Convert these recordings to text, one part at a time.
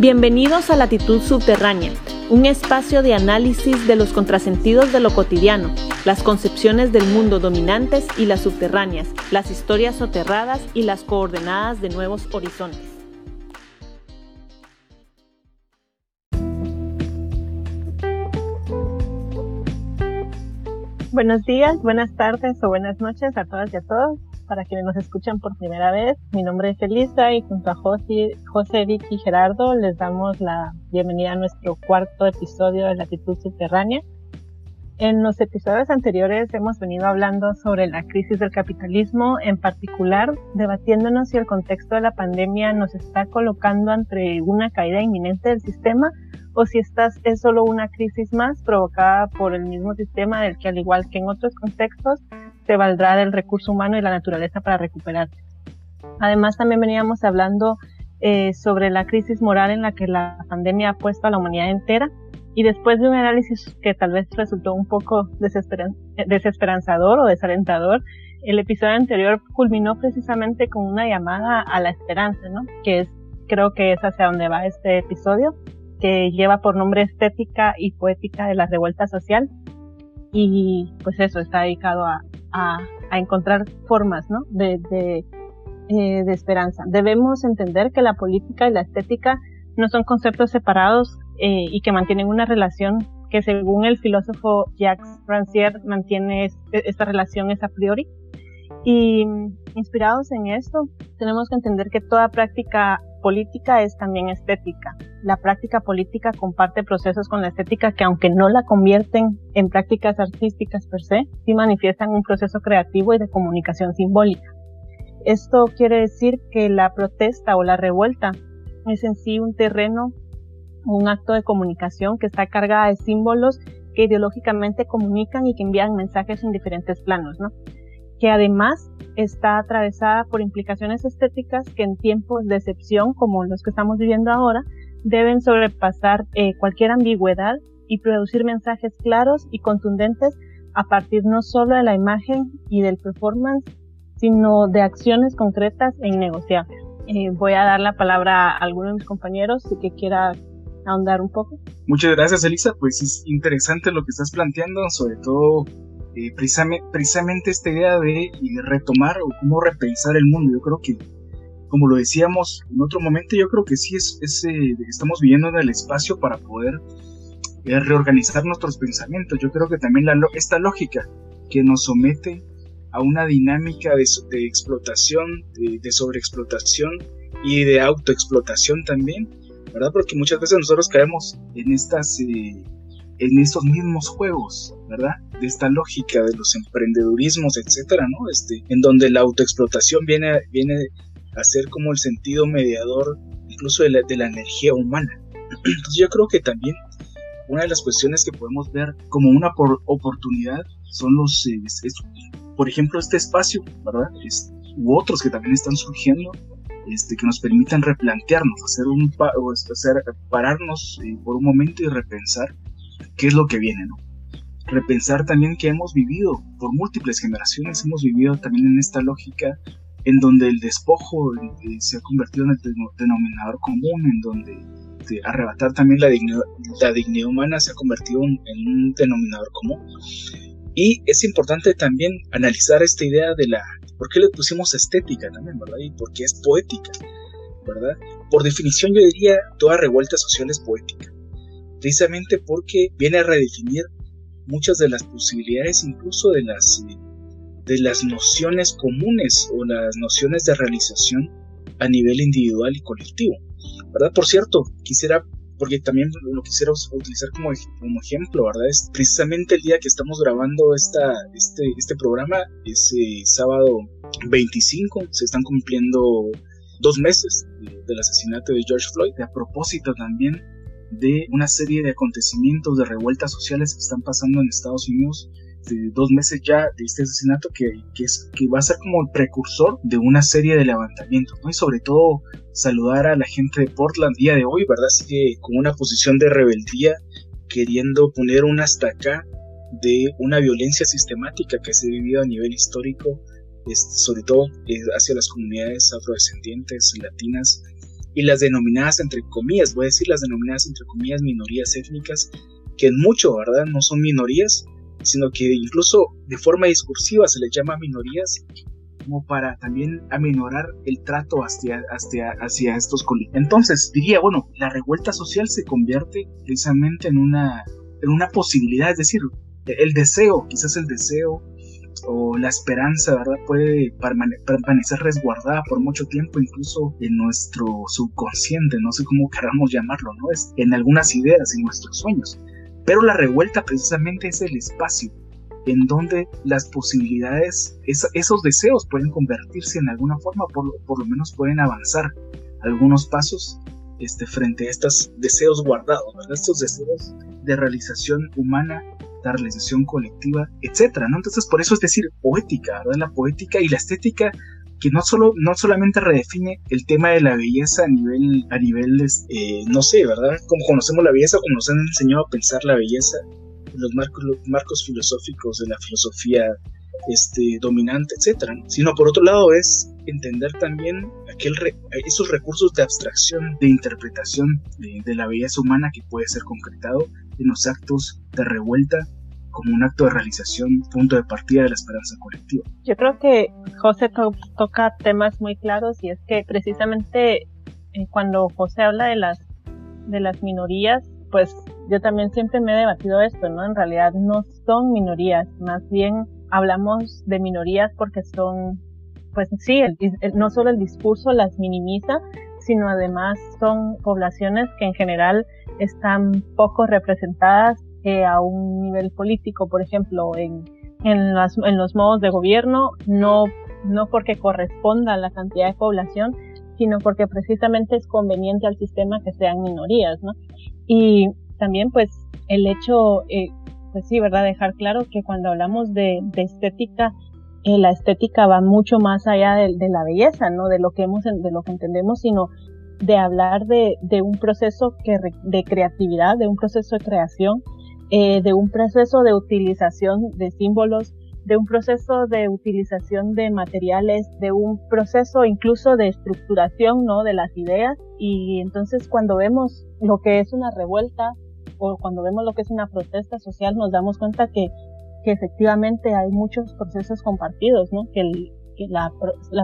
Bienvenidos a Latitud Subterránea, un espacio de análisis de los contrasentidos de lo cotidiano, las concepciones del mundo dominantes y las subterráneas, las historias soterradas y las coordenadas de nuevos horizontes. Buenos días, buenas tardes o buenas noches a todas y a todos para quienes nos escuchan por primera vez. Mi nombre es Elisa y junto a José, José Vicky y Gerardo les damos la bienvenida a nuestro cuarto episodio de Latitud Subterránea. En los episodios anteriores hemos venido hablando sobre la crisis del capitalismo, en particular debatiéndonos si el contexto de la pandemia nos está colocando ante una caída inminente del sistema o si esta es solo una crisis más provocada por el mismo sistema del que al igual que en otros contextos se valdrá del recurso humano y la naturaleza para recuperarse. Además, también veníamos hablando eh, sobre la crisis moral en la que la pandemia ha puesto a la humanidad entera y después de un análisis que tal vez resultó un poco desesperanzador o desalentador, el episodio anterior culminó precisamente con una llamada a la esperanza, ¿no? Que es, creo que es hacia donde va este episodio, que lleva por nombre Estética y Poética de la Revuelta Social. Y pues eso, está dedicado a, a, encontrar formas ¿no? de, eh, de, esperanza. Debemos entender que la política y la estética no son conceptos separados eh, y que mantienen una relación que según el filósofo Jacques Rancière mantiene esta relación es a priori. Y inspirados en esto, tenemos que entender que toda práctica política es también estética. La práctica política comparte procesos con la estética que aunque no la convierten en prácticas artísticas per se, sí manifiestan un proceso creativo y de comunicación simbólica. Esto quiere decir que la protesta o la revuelta es en sí un terreno, un acto de comunicación que está cargada de símbolos que ideológicamente comunican y que envían mensajes en diferentes planos, ¿no? que además está atravesada por implicaciones estéticas que en tiempos de excepción como los que estamos viviendo ahora deben sobrepasar eh, cualquier ambigüedad y producir mensajes claros y contundentes a partir no solo de la imagen y del performance, sino de acciones concretas e innegociables. Eh, voy a dar la palabra a alguno de mis compañeros que quiera ahondar un poco. Muchas gracias, Elisa. Pues es interesante lo que estás planteando, sobre todo eh, precisamente, esta idea de, retomar o cómo repensar el mundo. Yo creo que, como lo decíamos en otro momento, yo creo que sí es, eh, estamos viviendo en el espacio para poder eh, reorganizar nuestros pensamientos. Yo creo que también la, esta lógica que nos somete a una dinámica de, de explotación, de, de, sobreexplotación y de autoexplotación también, ¿verdad? Porque muchas veces nosotros caemos en estas en estos mismos juegos, ¿verdad? De esta lógica de los emprendedurismos, etcétera, ¿no? Este, en donde la autoexplotación viene, viene a ser como el sentido mediador incluso de la, de la energía humana. Entonces yo creo que también una de las cuestiones que podemos ver como una oportunidad son los, eh, por ejemplo, este espacio, ¿verdad? u otros que también están surgiendo, este, que nos permitan replantearnos, hacer un hacer, pararnos eh, por un momento y repensar qué es lo que viene. Repensar también que hemos vivido por múltiples generaciones, hemos vivido también en esta lógica en donde el despojo eh, se ha convertido en el denominador común, en donde arrebatar también la dignidad, la dignidad humana se ha convertido en, un denominador común. Y es importante también analizar esta idea de la, ¿por qué le pusimos estética también, verdad? Y por qué es poética, ¿verdad? Por definición yo diría, toda revuelta social es poética precisamente porque viene a redefinir muchas de las posibilidades incluso de las, de las nociones comunes o las nociones de realización a nivel individual y colectivo. ¿Verdad? Por cierto, quisiera, porque también lo quisiera utilizar como, como ejemplo, ¿verdad? Es precisamente el día que estamos grabando esta, este, este programa, ese sábado 25, se están cumpliendo dos meses del asesinato de George Floyd. A propósito también de una serie de acontecimientos, de revueltas sociales que están pasando en Estados Unidos, dos meses ya de este asesinato que, que, es, que va a ser como el precursor de una serie de levantamientos. Y sobre todo saludar a la gente de Portland día de hoy, ¿verdad? Así que con una posición de rebeldía, queriendo poner un hasta acá de una violencia sistemática que se ha vivido a nivel histórico, este, sobre todo eh, hacia las comunidades afrodescendientes, latinas, y las denominadas entre comillas, voy a decir las denominadas entre comillas minorías étnicas, que en mucho, ¿verdad? No son minorías, sino que incluso de forma discursiva se les llama minorías como para también aminorar el trato hacia, hacia, estos colectivos. Entonces diría, bueno, la revuelta social se convierte precisamente en una, en una posibilidad, es decir, el deseo, quizás el deseo o la esperanza, ¿verdad? Puede permanecer resguardada por mucho tiempo, incluso en nuestro subconsciente, no sé cómo queramos llamarlo, ¿no? Es en algunas ideas, en nuestros sueños. Pero la revuelta precisamente es el espacio en donde las posibilidades, esos deseos pueden convertirse en alguna forma, por, lo menos pueden avanzar algunos pasos este, frente a estos deseos guardados, estos deseos de realización humana la realización colectiva, etcétera, ¿no? Entonces, por eso es decir, poética, ¿verdad? La poética y la estética que no solo no solamente redefine el tema de la belleza a nivel a nivel eh, no sé verdad como conocemos la belleza como nos han enseñado a pensar la belleza los marcos los marcos filosóficos de la filosofía este dominante etcétera sino por otro lado es entender también aquel esos recursos de abstracción de interpretación de la belleza humana que puede ser concretado en los actos de revuelta como un acto de realización, punto de partida de la esperanza colectiva. Yo creo que José toca temas muy claros y es que precisamente eh, cuando José habla de las, de las minorías, pues yo también siempre me he debatido esto, ¿no? En realidad no son minorías, más bien hablamos de minorías porque son, pues sí, no solo el discurso las minimiza, sino además son poblaciones que en general están poco representadas eh, a un nivel político, por ejemplo, en, en, en los modos de gobierno, no, no porque corresponda a la cantidad de población, sino porque precisamente es conveniente al sistema que sean minorías, ¿no? Y también, pues, el hecho, eh, pues sí, ¿verdad? Dejar claro que cuando hablamos de, de estética, eh, la estética va mucho más allá de, de, la belleza, ¿no? De lo que hemos, de lo que entendemos, sino de hablar de, de un proceso que, de creatividad, de un proceso de creación, eh, de un proceso de utilización de símbolos, de un proceso de utilización de materiales, de un proceso incluso de estructuración, ¿no? De las ideas. Y entonces cuando vemos lo que es una revuelta o cuando vemos lo que es una protesta social, nos damos cuenta que, que efectivamente hay muchos procesos compartidos, ¿no? Que, la,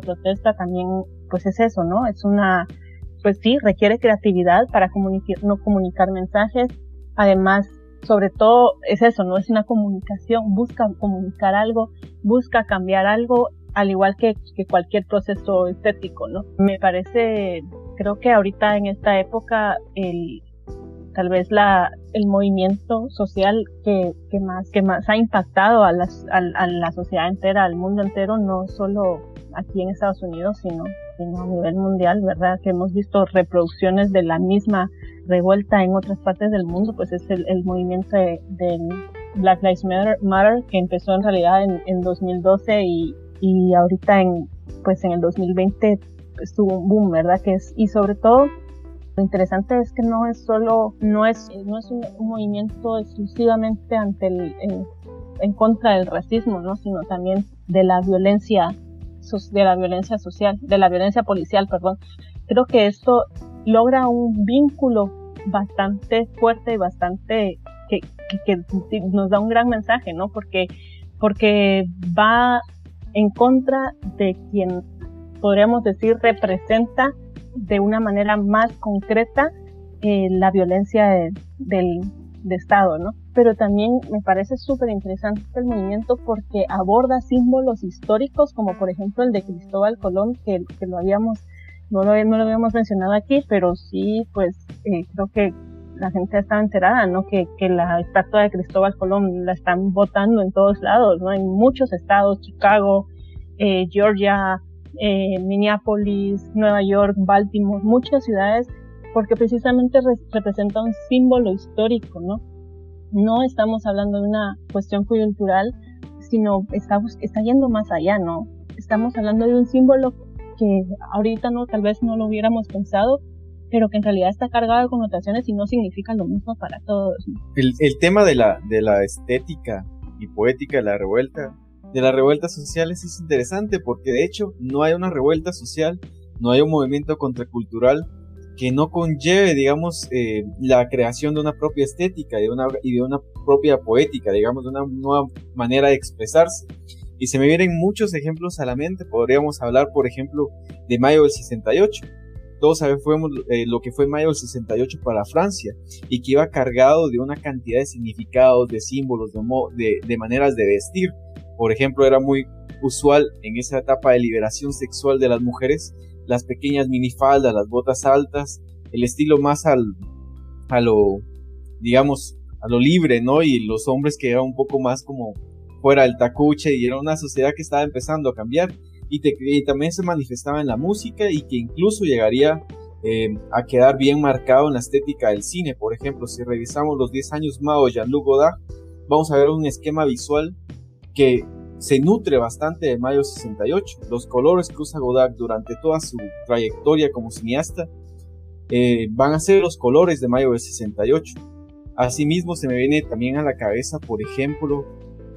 protesta también, pues es eso, ¿no? Es una, pues sí, requiere creatividad para no comunicar mensajes. Además, sobre todo es eso, no es una comunicación, busca comunicar algo, busca cambiar algo, al igual que, cualquier proceso estético, ¿no? Me parece, creo que ahorita en esta época, el, tal vez la, el movimiento social que, que, más, que más ha impactado a, las, a la sociedad entera, al mundo entero, no solo aquí en Estados Unidos, sino sino a nivel mundial, ¿verdad? Que hemos visto reproducciones de la misma revuelta en otras partes del mundo, pues es el, movimiento del Black Lives Matter, que empezó en realidad en, en 2012 y, y ahorita en, pues en el 2020 estuvo un boom, ¿verdad? Que es, y sobre todo, lo interesante es que no es solo, no es, no es un, movimiento exclusivamente ante el, en contra del racismo, ¿no? Sino también de la violencia de la violencia social, de la violencia policial, perdón. Creo que esto logra un vínculo bastante fuerte y bastante que, nos da un gran mensaje, ¿no? Porque, porque va en contra de quien podríamos decir representa de una manera más concreta eh, la violencia del, de Estado, ¿no? Pero también me parece súper interesante el movimiento porque aborda símbolos históricos como por ejemplo el de Cristóbal Colón, que lo habíamos, no lo, no lo habíamos mencionado aquí, pero sí, pues eh, creo que la gente estaba enterada, ¿no? Que, que la estatua de Cristóbal Colón la están votando en todos lados, ¿no? En muchos estados, Chicago, eh, Georgia, eh, Minneapolis, Nueva York, Baltimore, muchas ciudades porque precisamente representa un símbolo histórico, ¿no? No estamos hablando de una cuestión coyuntural, sino está, está yendo más allá, ¿no? Estamos hablando de un símbolo que ahorita no, tal vez no lo hubiéramos pensado, pero que en realidad está cargado de connotaciones y no significa lo mismo para todos. El, el, tema de la, de la estética y poética de la revuelta, de las revueltas sociales es interesante porque de hecho no hay una revuelta social, no hay un movimiento contracultural que no conlleve, digamos, eh, la creación de una propia estética de una, y de una propia poética, digamos, de una nueva manera de expresarse. Y se me vienen muchos ejemplos a la mente. Podríamos hablar, por ejemplo, de Mayo del 68. Todos sabemos eh, lo que fue Mayo del 68 para Francia y que iba cargado de una cantidad de significados, de símbolos, de, de maneras de vestir. Por ejemplo, era muy usual en esa etapa de liberación sexual de las mujeres las pequeñas minifaldas, las botas altas, el estilo más al, a lo, digamos, a lo libre, ¿no? Y los hombres que eran un poco más como fuera del tacuche y era una sociedad que estaba empezando a cambiar y, también se manifestaba en la música y que incluso llegaría eh, a quedar bien marcado en la estética del cine. Por ejemplo, si revisamos los 10 años Mao Jean-Luc Godard, vamos a ver un esquema visual que se nutre bastante de Mayo 68. Los colores que usa Godard durante toda su trayectoria como cineasta eh, van a ser los colores de Mayo 68. Asimismo se me viene también a la cabeza, por ejemplo,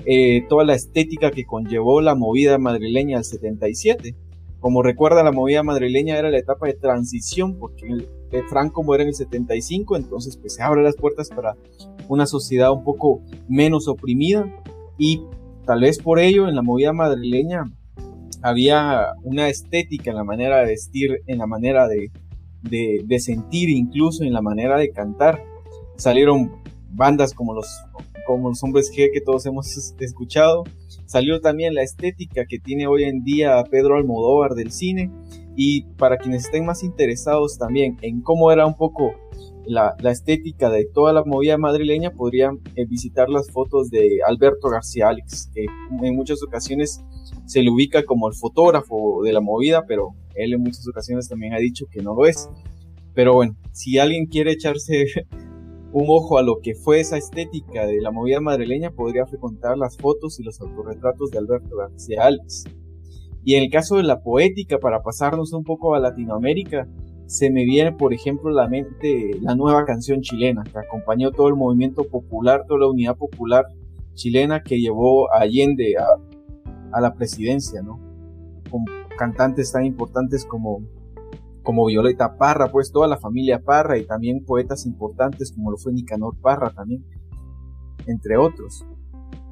eh, toda la estética que conllevó la movida madrileña del 77. Como recuerda, la movida madrileña era la etapa de transición, porque el, Franco muere en el 75, entonces pues se abren las puertas para una sociedad un poco menos oprimida y Tal vez por ello en la movida madrileña había una estética en la manera de vestir, en la manera de, de, sentir, incluso en la manera de cantar. Salieron bandas como los, como los hombres G que todos hemos escuchado. Salió también la estética que tiene hoy en día Pedro Almodóvar del cine. Y para quienes estén más interesados también en cómo era un poco la, estética de toda la movida madrileña, podrían eh, visitar las fotos de Alberto García Alex, que en muchas ocasiones se le ubica como el fotógrafo de la movida, pero él en muchas ocasiones también ha dicho que no lo es. Pero bueno, si alguien quiere echarse un ojo a lo que fue esa estética de la movida madrileña, podría frecuentar las fotos y los autorretratos de Alberto García Alex. Y en el caso de la poética, para pasarnos un poco a Latinoamérica, se me viene, por ejemplo, a la mente la nueva canción chilena, que acompañó todo el movimiento popular, toda la unidad popular chilena que llevó a Allende a, la presidencia, ¿no? Con cantantes tan importantes como, como Violeta Parra, pues toda la familia Parra y también poetas importantes como lo fue Nicanor Parra también, entre otros.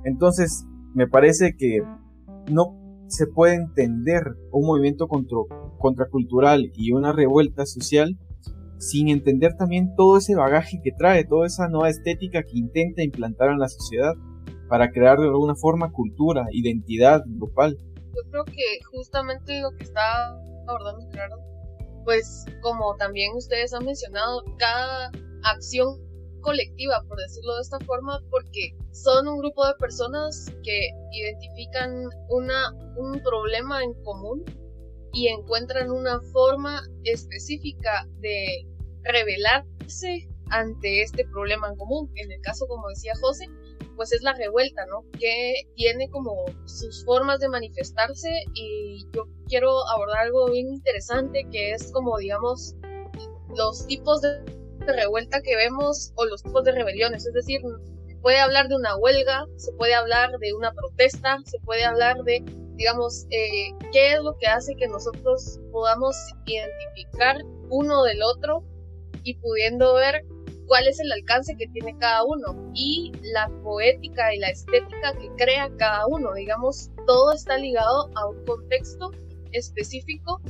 Entonces, me parece que no se puede entender un movimiento contracultural y una revuelta social sin entender también todo ese bagaje que trae, toda esa nueva estética que intenta implantar en la sociedad para crear de alguna forma cultura, identidad grupal. Yo creo que justamente lo que está abordando Gerardo, pues como también ustedes han mencionado, cada acción colectiva, por decirlo de esta forma, porque son un grupo de personas que identifican una, un problema en común y encuentran una forma específica de rebelarse ante este problema en común. En el caso, como decía José, pues es la revuelta, ¿no? Que tiene como sus formas de manifestarse y yo quiero abordar algo bien interesante que es como, digamos, los tipos de revuelta que vemos o los tipos de rebeliones. Es decir, puede hablar de una huelga, se puede hablar de una protesta, se puede hablar de, digamos, eh, qué es lo que hace que nosotros podamos identificar uno del otro y pudiendo ver cuál es el alcance que tiene cada uno y la poética y la estética que crea cada uno. Digamos, todo está ligado a un contexto específico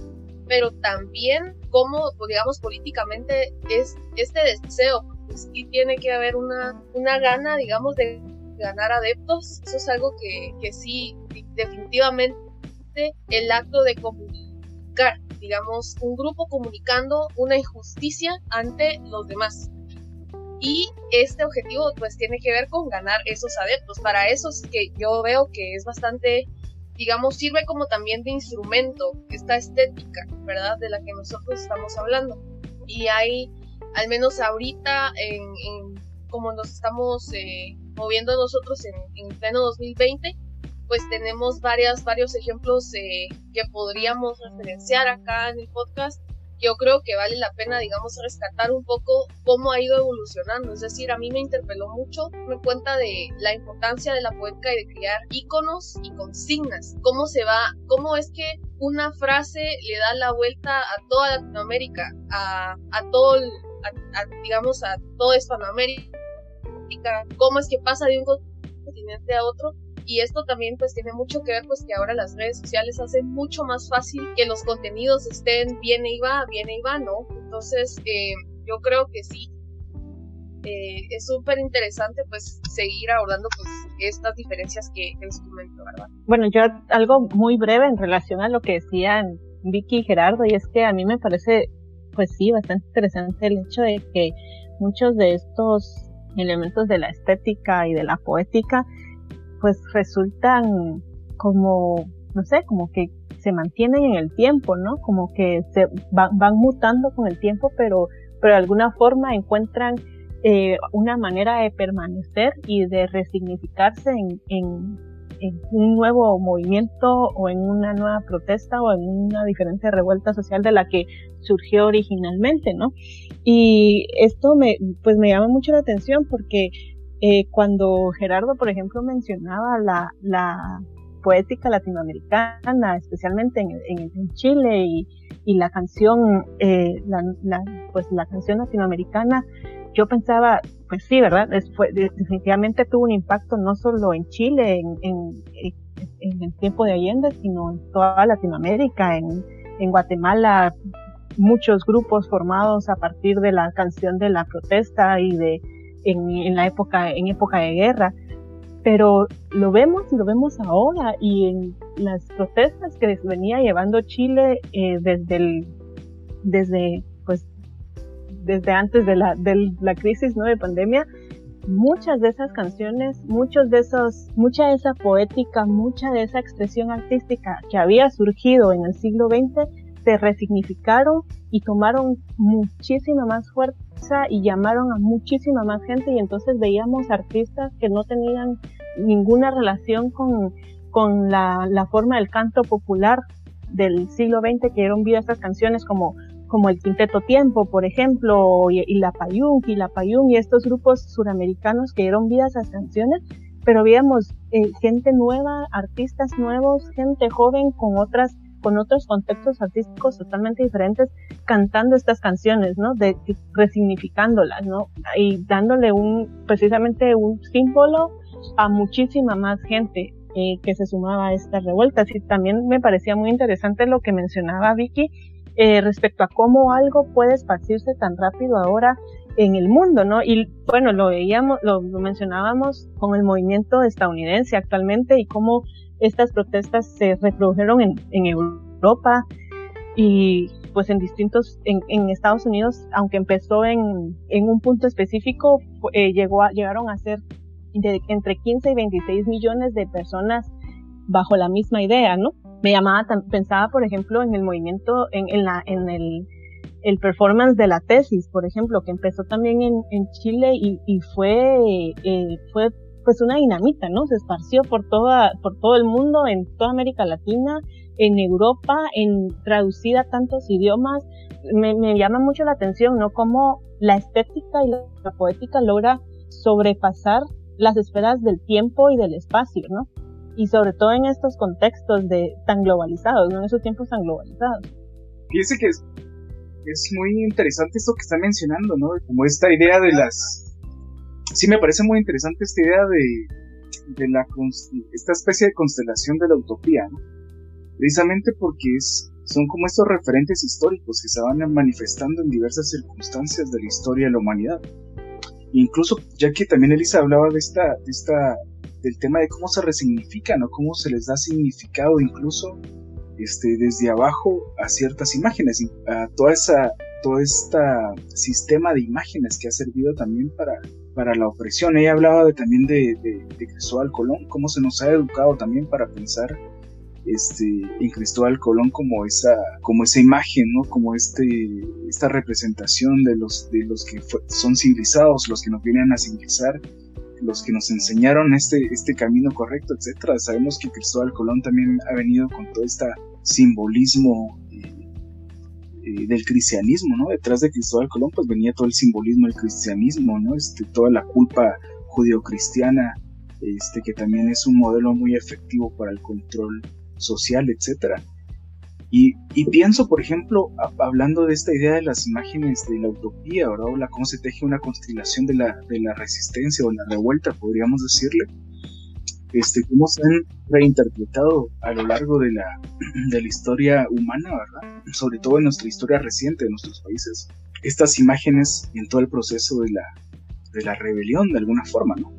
pero también cómo, digamos, políticamente es este deseo. Pues sí tiene que haber una, una gana, digamos, de ganar adeptos. Eso es algo que, que sí, definitivamente, el acto de comunicar, digamos, un grupo comunicando una injusticia ante los demás. Y este objetivo pues tiene que ver con ganar esos adeptos. Para eso es que yo veo que es bastante digamos, sirve como también de instrumento esta estética, ¿verdad? De la que nosotros estamos hablando. Y hay, al menos ahorita, en, como nos estamos eh, moviendo nosotros en, en, pleno 2020, pues tenemos varias, varios ejemplos eh, que podríamos referenciar acá en el podcast yo creo que vale la pena, digamos, rescatar un poco cómo ha ido evolucionando. Es decir, a mí me interpeló mucho, me cuenta de la importancia de la poética y de crear íconos y consignas. Cómo se va, cómo es que una frase le da la vuelta a toda Latinoamérica, a, a todo, a, digamos, a toda Hispanoamérica. Cómo es que pasa de un continente a otro y esto también pues tiene mucho que ver pues que ahora las redes sociales hacen mucho más fácil que los contenidos estén bien y va, bien y va, ¿no? Entonces eh, yo creo que sí, eh, es súper interesante pues seguir abordando pues estas diferencias que, les comento, ¿verdad? Bueno, yo algo muy breve en relación a lo que decían Vicky y Gerardo y es que a mí me parece pues sí bastante interesante el hecho de que muchos de estos elementos de la estética y de la poética pues resultan como, no sé, como que se mantienen en el tiempo, ¿no? Como que se van, van mutando con el tiempo, pero, pero de alguna forma encuentran eh, una manera de permanecer y de resignificarse en, en, en, un nuevo movimiento o en una nueva protesta o en una diferente revuelta social de la que surgió originalmente, ¿no? Y esto me, pues me llama mucho la atención porque eh, cuando Gerardo, por ejemplo, mencionaba la, poética latinoamericana, especialmente en, en, Chile y, la canción, eh, la, pues la canción latinoamericana, yo pensaba, pues sí, ¿verdad? definitivamente tuvo un impacto no solo en Chile, en, en, en, el tiempo de Allende, sino en toda Latinoamérica, en, en Guatemala, muchos grupos formados a partir de la canción de la protesta y de en, la época, en época de guerra, pero lo vemos y lo vemos ahora y en las protestas que venía llevando Chile eh, desde desde pues desde antes de la, de la crisis ¿no? de pandemia muchas de esas canciones muchos de esos mucha de esa poética mucha de esa expresión artística que había surgido en el siglo XX se resignificaron y tomaron muchísima más fuerza y llamaron a muchísima más gente y entonces veíamos artistas que no tenían ninguna relación con, con la, la forma del canto popular del siglo XX que dieron vida a estas canciones como, como el Quinteto Tiempo, por ejemplo, y, la Payung, y la Payung, y estos grupos suramericanos que dieron vida a esas canciones, pero veíamos eh, gente nueva, artistas nuevos, gente joven con otras con otros contextos artísticos totalmente diferentes cantando estas canciones, ¿no? De, resignificándolas, ¿no? Y dándole un, precisamente un símbolo a muchísima más gente eh, que se sumaba a estas revueltas. Y también me parecía muy interesante lo que mencionaba Vicky eh, respecto a cómo algo puede esparcirse tan rápido ahora en el mundo, ¿no? Y bueno, lo veíamos, lo, lo mencionábamos con el movimiento estadounidense actualmente y cómo estas protestas se reprodujeron en, Europa y pues en distintos, en, en, Estados Unidos, aunque empezó en, en un punto específico, eh, llegó a, llegaron a ser entre 15 y 26 millones de personas bajo la misma idea, ¿no? Me llamaba, pensaba, por ejemplo, en el movimiento, en, en la, en el, el performance de la tesis, por ejemplo, que empezó también en, en Chile y, y fue, eh, fue pues una dinamita, ¿no? Se esparció por toda, por todo el mundo, en toda América Latina, en Europa, en traducida a tantos idiomas. Me, me llama mucho la atención, ¿no? Cómo la estética y la, poética logra sobrepasar las esferas del tiempo y del espacio, ¿no? Y sobre todo en estos contextos de tan globalizados, ¿no? En esos tiempos tan globalizados. Fíjese que es muy interesante esto que está mencionando, ¿no? Como esta idea de las sí me parece muy interesante esta idea de, de la, esta especie de constelación de la utopía, precisamente porque es, son como estos referentes históricos que se van manifestando en diversas circunstancias de la historia de la humanidad. Incluso, ya que también Elisa hablaba de esta, de esta, del tema de cómo se resignifican o cómo se les da significado incluso este, desde abajo a ciertas imágenes, a toda esa, todo este sistema de imágenes que ha servido también para, para la opresión. Ella hablaba de, también de, Cristóbal Colón, cómo se nos ha educado también para pensar este, en Cristóbal Colón como esa, como esa imagen, ¿no? como este, esta representación de los, de los que son civilizados, los que nos vienen a civilizar, los que nos enseñaron este, este camino correcto, etcétera. Sabemos que Cristóbal Colón también ha venido con todo este simbolismo eh, del cristianismo, ¿no? Detrás de Cristóbal Colón pues venía todo el simbolismo del cristianismo, ¿no? Este, toda la culpa judio-cristiana, este, que también es un modelo muy efectivo para el control social, etcétera. Y, pienso, por ejemplo, hablando de esta idea de las imágenes de la utopía, ¿verdad? Cómo se teje una constelación de la, de la resistencia o la revuelta, podríamos decirle, este, cómo se han reinterpretado a lo largo de la, de la historia humana, ¿verdad? Sobre todo en nuestra historia reciente de nuestros países. Estas imágenes en todo el proceso de la, de la rebelión, de alguna forma, ¿no?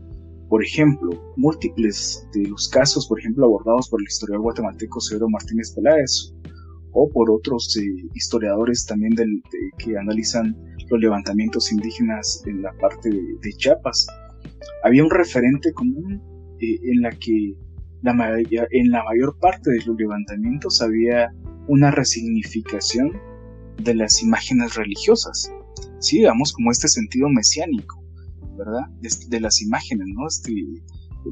Por ejemplo, múltiples de los casos, por ejemplo, abordados por el historiador guatemalteco Severo Martínez Peláez, o por otros eh, historiadores también del, que analizan los levantamientos indígenas en la parte de, Chiapas. Había un referente común eh, en la que la en la mayor parte de los levantamientos había una resignificación de las imágenes religiosas, sí, digamos como este sentido mesiánico, ¿verdad? De, las imágenes, ¿no? Este,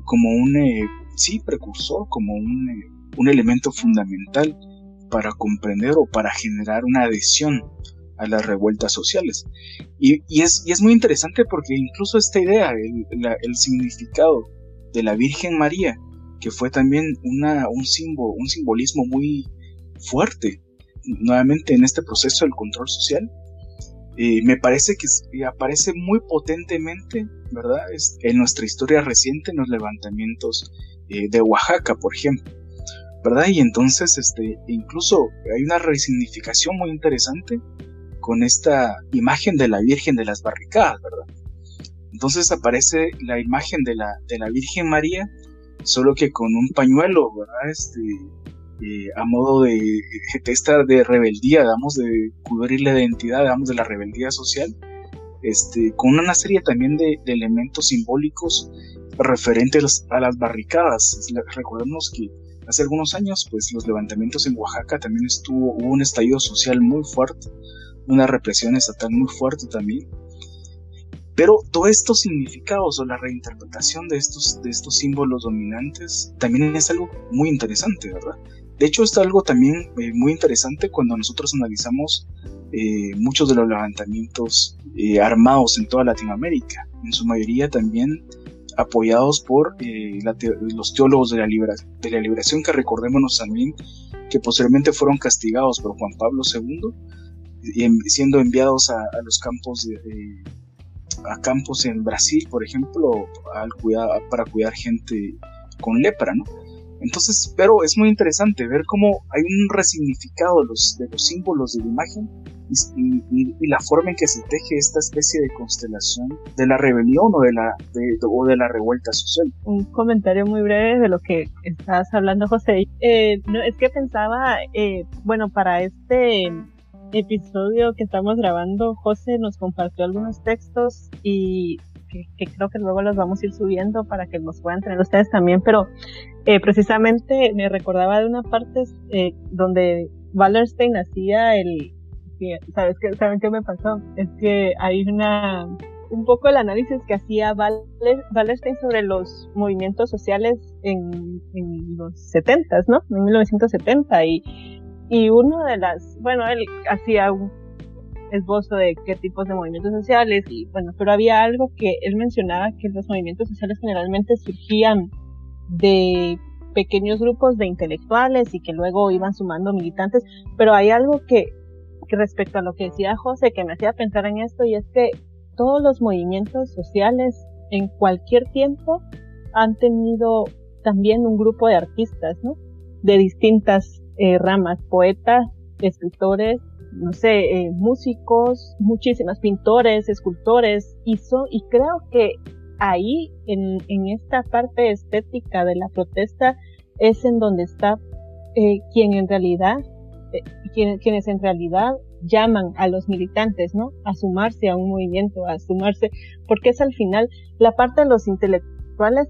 como un, eh, sí, precursor, como un, un elemento fundamental para comprender o para generar una adhesión a las revueltas sociales. Y, es, es, muy interesante porque incluso esta idea, el, significado de la Virgen María, que fue también una, un, un simbolismo muy fuerte, nuevamente en este proceso del control social, eh, me parece que aparece muy potentemente, ¿verdad? en nuestra historia reciente, en los levantamientos eh, de Oaxaca, por ejemplo. ¿verdad? Y entonces, este, incluso hay una resignificación muy interesante con esta imagen de la Virgen de las Barricadas, ¿verdad? Entonces aparece la imagen de la, de la Virgen María, solo que con un pañuelo, ¿verdad? Este, eh, a modo de gesta de rebeldía, digamos, de cubrir la identidad, digamos, de la rebeldía social, este, con una serie también de, elementos simbólicos referentes a las, barricadas. Recordemos que hace algunos años, pues los levantamientos en Oaxaca también estuvo, hubo un estallido social muy fuerte, una represión estatal muy fuerte también. Pero todos estos significados o la reinterpretación de estos, de estos símbolos dominantes también es algo muy interesante, ¿verdad? De hecho, es algo también eh, muy interesante cuando nosotros analizamos eh, muchos de los levantamientos eh, armados en toda Latinoamérica. En su mayoría también apoyados por los teólogos de la, de la liberación, que recordémonos también que posteriormente fueron castigados por Juan Pablo II, siendo enviados a, los campos de, a campos en Brasil, por ejemplo, al para cuidar gente con lepra, ¿no? Entonces, pero es muy interesante ver cómo hay un resignificado de los, de los símbolos de la imagen y, la forma en que se teje esta especie de constelación de la rebelión o de la, de, o de la revuelta social. Un comentario muy breve de lo que estabas hablando, José. Eh, no, es que pensaba, eh, bueno, para este episodio que estamos grabando, José nos compartió algunos textos y que, creo que luego los vamos a ir subiendo para que los puedan tener ustedes también, pero eh, precisamente me recordaba de una parte eh, donde Wallerstein hacía el, ¿sabes qué, ¿saben qué me pasó? Es que hay una, un poco el análisis que hacía Wallerstein sobre los movimientos sociales en, en los 70, ¿no? En 1970 y, y uno de las, bueno, él hacía un esbozo de qué tipos de movimientos sociales y bueno, pero había algo que él mencionaba que los movimientos sociales generalmente surgían de pequeños grupos de intelectuales y que luego iban sumando militantes, pero hay algo que, que respecto a lo que decía José que me hacía pensar en esto y es que todos los movimientos sociales en cualquier tiempo han tenido también un grupo de artistas, ¿no? De distintas eh, ramas, poetas, escritores, no sé, eh, músicos, muchísimas pintores, escultores, y, y creo que ahí, en, en, esta parte estética de la protesta, es en donde está eh, quien en realidad, eh, quienes en realidad llaman a los militantes, ¿no? A sumarse a un movimiento, a sumarse, porque es al final la parte de los intelectuales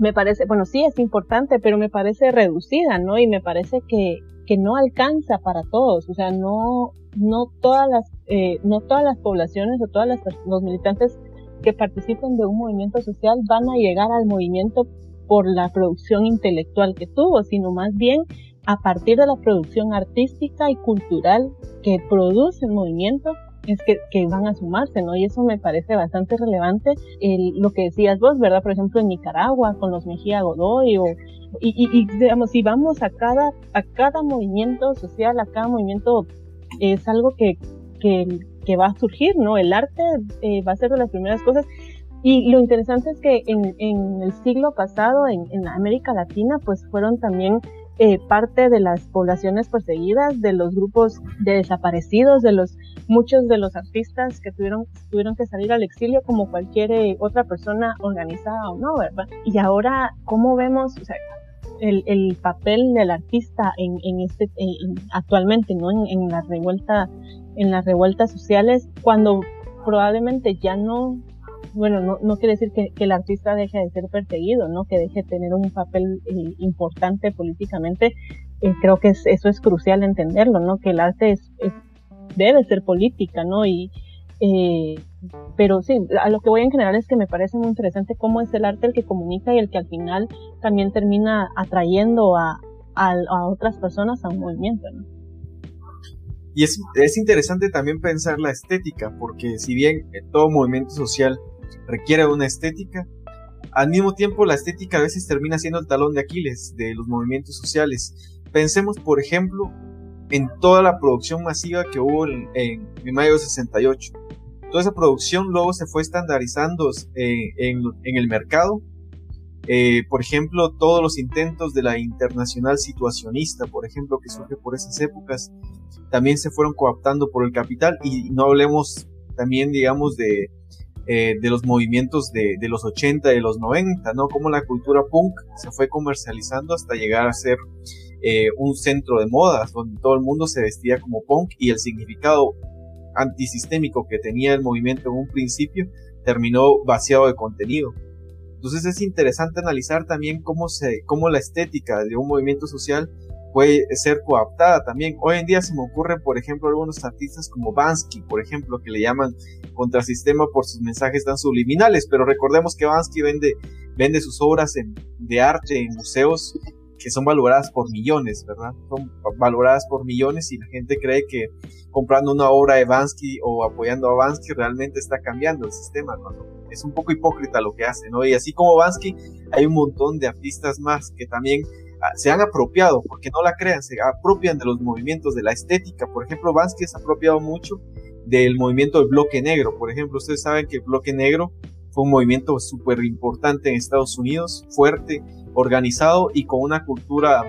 me parece, bueno, sí es importante, pero me parece reducida, ¿no? Y me parece que, que no alcanza para todos, o sea, no, no todas las, eh, no todas las poblaciones o todas las, los militantes que participen de un movimiento social van a llegar al movimiento por la producción intelectual que tuvo, sino más bien a partir de la producción artística y cultural que produce el movimiento es que, que, van a sumarse, ¿no? Y eso me parece bastante relevante, el, lo que decías vos, ¿verdad? Por ejemplo, en Nicaragua, con los Mejía Godoy, o, y, y, digamos, si vamos a cada, a cada movimiento social, a cada movimiento, es algo que, que, que va a surgir, ¿no? El arte eh, va a ser de las primeras cosas. Y lo interesante es que en, en el siglo pasado, en, en América Latina, pues fueron también eh, parte de las poblaciones perseguidas, de los grupos de desaparecidos, de los muchos de los artistas que tuvieron, tuvieron que salir al exilio como cualquier eh, otra persona organizada o no, ¿verdad? Y ahora, ¿cómo vemos el, el, papel del artista en, en este, actualmente, ¿no? En, en, la revuelta, en las revueltas sociales, cuando probablemente ya no bueno, no, no quiere decir que, el artista deje de ser perseguido, ¿no? Que deje de tener un papel eh, importante políticamente. Eh, creo que eso es crucial entenderlo, ¿no? Que el arte es, debe ser política, ¿no? Y, eh, pero sí, a lo que voy en general es que me parece muy interesante cómo es el arte el que comunica y el que al final también termina atrayendo a otras personas a un movimiento, ¿no? Y es, es, interesante también pensar la estética, porque si bien todo movimiento social requiere una estética. Al mismo tiempo, la estética a veces termina siendo el talón de Aquiles de los movimientos sociales. Pensemos, por ejemplo, en toda la producción masiva que hubo en, en, mayo de 68. Toda esa producción luego se fue estandarizando eh, en, en, el mercado. Eh, por ejemplo, todos los intentos de la internacional situacionista, por ejemplo, que surge por esas épocas, también se fueron coaptando por el capital y no hablemos también, digamos, de, eh, de los movimientos de, de, los 80 y de los 90, ¿no? Como la cultura punk se fue comercializando hasta llegar a ser eh, un centro de modas, donde todo el mundo se vestía como punk y el significado antisistémico que tenía el movimiento en un principio terminó vaciado de contenido. Entonces es interesante analizar también cómo, se, cómo la estética de un movimiento social puede ser coaptada también. Hoy en día se me ocurren, por ejemplo, algunos artistas como Bansky, por ejemplo, que le llaman contrasistema por sus mensajes tan subliminales, pero recordemos que Bansky vende, vende sus obras de arte en museos que son valoradas por millones, ¿verdad? Son valoradas por millones y la gente cree que comprando una obra de Bansky o apoyando a Bansky realmente está cambiando el sistema, es un poco hipócrita lo que hace, ¿no? Y así como Bansky, hay un montón de artistas más que también se han apropiado, porque no la crean, se apropian de los movimientos de la estética. Por ejemplo, Bansky se ha apropiado mucho del movimiento del bloque negro. Por ejemplo, ustedes saben que el bloque negro fue un movimiento súper importante en Estados Unidos, fuerte, organizado y con una cultura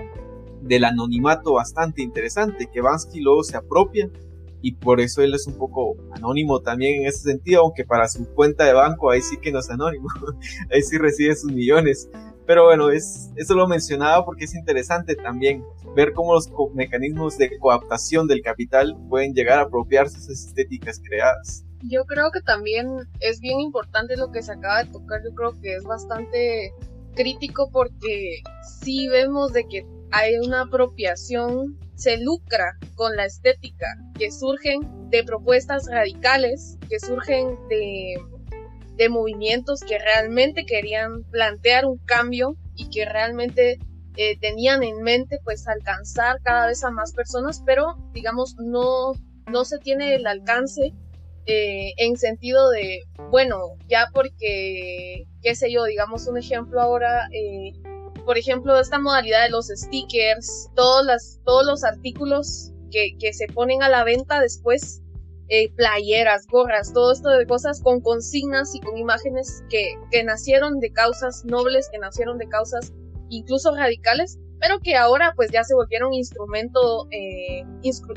del anonimato bastante interesante, que Bansky luego se apropia y por eso él es un poco anónimo también en ese sentido, aunque para su cuenta de banco ahí sí que no es anónimo, ahí sí recibe sus millones. Pero bueno, es, eso lo mencionaba porque es interesante también ver cómo los mecanismos de coaptación del capital pueden llegar a apropiarse esas estéticas creadas. Yo creo que también es bien importante lo que se acaba de tocar, yo creo que es bastante crítico porque si vemos de que hay una apropiación, se lucra con la estética, que surgen de propuestas radicales, que surgen de movimientos que realmente querían plantear un cambio y que realmente eh, tenían en mente pues alcanzar cada vez a más personas, pero digamos no, no se tiene el alcance eh, en sentido de, bueno, ya porque, qué sé yo, digamos un ejemplo ahora, eh, por ejemplo, esta modalidad de los stickers, todos, los artículos que se ponen a la venta después eh, playeras, gorras, todo esto de cosas con consignas y con imágenes que, que nacieron de causas nobles, que nacieron de causas incluso radicales, pero que ahora pues ya se volvieron instrumento, eh,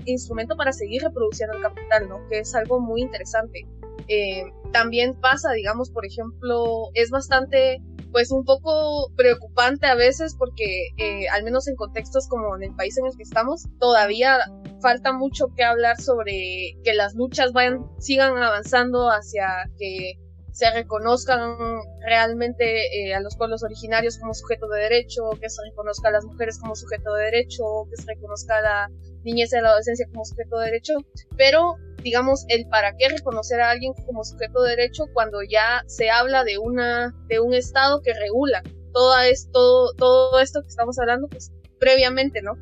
instrumento para seguir reproduciendo el capital, ¿no? Que es algo muy interesante. Eh, también pasa, digamos, por ejemplo, es bastante pues un poco preocupante a veces porque al menos en contextos como en el país en el que estamos todavía falta mucho que hablar sobre que las luchas vayan sigan avanzando hacia que se reconozcan realmente eh, a los pueblos originarios como sujeto de derecho, que se reconozca a las mujeres como sujeto de derecho, que se reconozca a la niñez y la adolescencia como sujeto de derecho, pero digamos, el para qué reconocer a alguien como sujeto de derecho cuando ya se habla de una, de un Estado que regula todo esto, todo esto que estamos hablando, pues previamente, ¿no?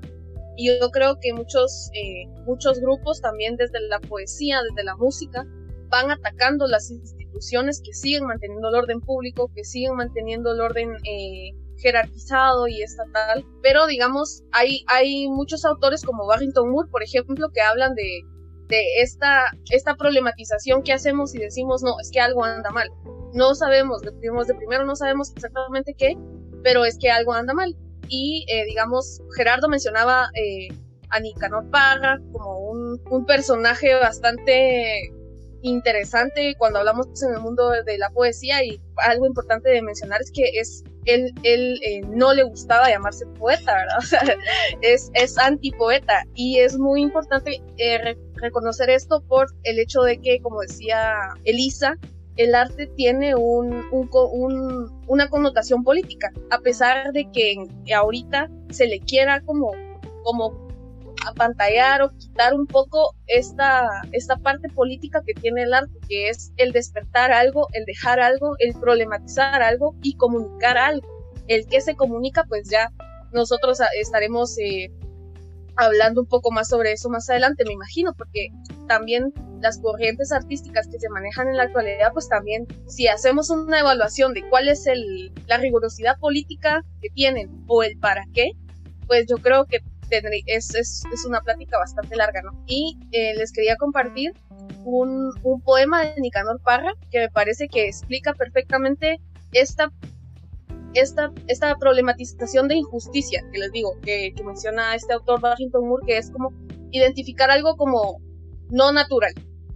Y yo creo que muchos, eh, muchos grupos también desde la poesía, desde la música, van atacando las instituciones que siguen manteniendo el orden público, que siguen manteniendo el orden eh, jerarquizado y estatal. Pero digamos, hay, hay muchos autores como Barrington Moore, por ejemplo, que hablan de, de esta, esta problematización que hacemos y decimos, no, es que algo anda mal. No sabemos, de, de primero no sabemos exactamente qué, pero es que algo anda mal y eh, digamos, Gerardo mencionaba eh, a Nicanor Parra como un, un, personaje bastante interesante cuando hablamos en el mundo de la poesía y algo importante de mencionar es que es él, él eh, no le gustaba llamarse poeta, ¿verdad? es, es antipoeta y es muy importante eh, reconocer esto por el hecho de que, como decía Elisa, el arte tiene un, una connotación política, a pesar de que ahorita se le quiera como, apantallar o quitar un poco esta, esta parte política que tiene el arte, que es el despertar algo, el dejar algo, el problematizar algo y comunicar algo. El que se comunica, pues ya nosotros estaremos eh, hablando un poco más sobre eso más adelante, me imagino, porque también las corrientes artísticas que se manejan en la actualidad, pues también si hacemos una evaluación de cuál es el, la rigurosidad política que tienen o el para qué, pues yo creo que es, es, es una plática bastante larga, ¿no? Y eh, les quería compartir un, un poema de Nicanor Parra que me parece que explica perfectamente esta esta, esta problematización de injusticia que les digo, que, menciona este autor Barrington Moore, que es como identificar algo como no natural.